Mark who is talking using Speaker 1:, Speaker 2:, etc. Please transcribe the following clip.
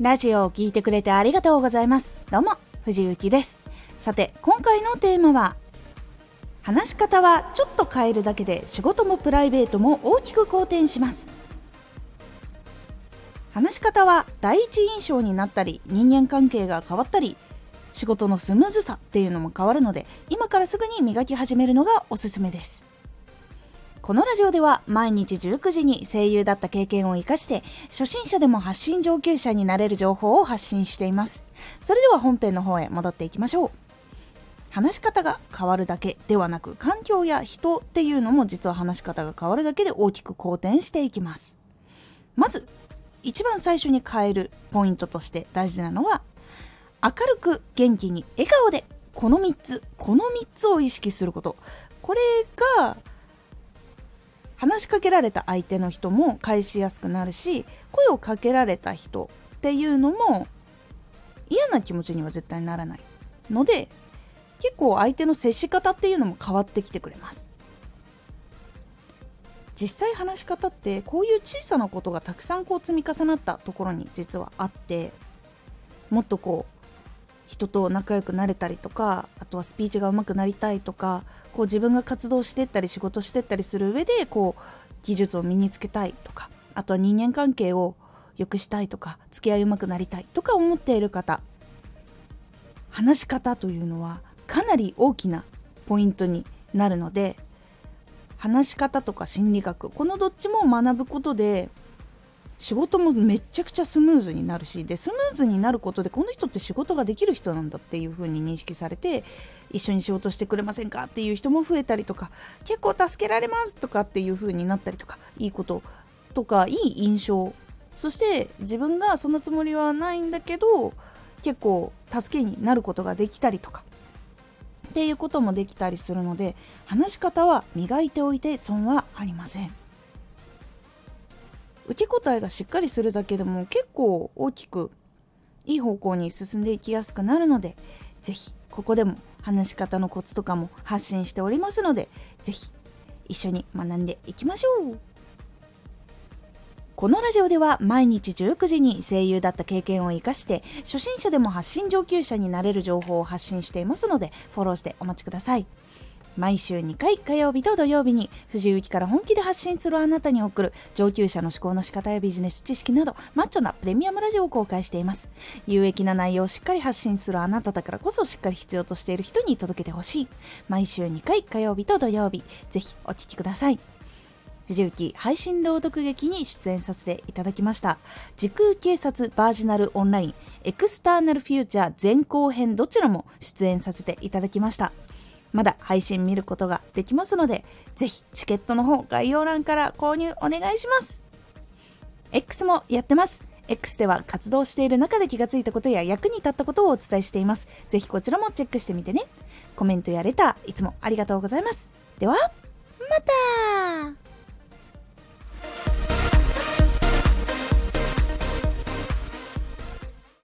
Speaker 1: ラジオを聴いてくれてありがとうございます。どうも、藤幸です。さて、今回のテーマは、話し方はちょっと変えるだけで仕事もプライベートも大きく好転します。話し方は第一印象になったり、人間関係が変わったり、仕事のスムーズさっていうのも変わるので、今からすぐに磨き始めるのがおすすめです。このラジオでは毎日19時に声優だった経験を活かして初心者でも発信上級者になれる情報を発信しています。それでは本編の方へ戻っていきましょう。話し方が変わるだけではなく環境や人っていうのも実は話し方が変わるだけで大きく好転していきます。まず一番最初に変えるポイントとして大事なのは明るく元気に笑顔でこの3つこの3つを意識することこれが話しかけられた相手の人も返しやすくなるし声をかけられた人っていうのも嫌な気持ちには絶対ならない。ので結構相手の接し方っていうのも変わってきてくれます。実際話し方ってこういう小さなことがたくさんこう積み重なったところに実はあってもっとこう人と仲良くなれたりとかとはスピーチが上手くなりたいとかこう自分が活動してったり仕事してったりする上でこう技術を身につけたいとかあとは人間関係を良くしたいとか付き合い上手くなりたいとか思っている方。話し方というのはかなり大きなポイントになるので話し方とか心理学このどっちも学ぶことで仕事もめちゃくちゃスムーズになるしでスムーズになることでこの人って仕事ができる人なんだっていう風に認識されて一緒に仕事してくれませんかっていう人も増えたりとか結構助けられますとかっていう風になったりとかいいこととかいい印象そして自分がそんなつもりはないんだけど結構助けになることができたりとかっていうこともできたりするので話し方は磨いておいて損はありません。受け答えがしっかりするだけでも結構大きくいい方向に進んでいきやすくなるので是非ここでも話し方のコツとかも発信しておりますので是非一緒に学んでいきましょうこのラジオでは毎日19時に声優だった経験を生かして初心者でも発信上級者になれる情報を発信していますのでフォローしてお待ちください。毎週2回火曜日と土曜日に藤雪から本気で発信するあなたに送る上級者の思考の仕方やビジネス知識などマッチョなプレミアムラジオを公開しています。有益な内容をしっかり発信するあなただからこそしっかり必要としている人に届けてほしい。毎週2回火曜日と土曜日ぜひお聴きください。藤雪配信朗読劇に出演させていただきました。時空警察バージナルオンラインエクスターナルフューチャー前後編どちらも出演させていただきました。まだ配信見ることができますので、ぜひチケットの方概要欄から購入お願いします。X もやってます。X では活動している中で気がついたことや役に立ったことをお伝えしています。ぜひこちらもチェックしてみてね。コメントやレター、いつもありがとうございます。では、また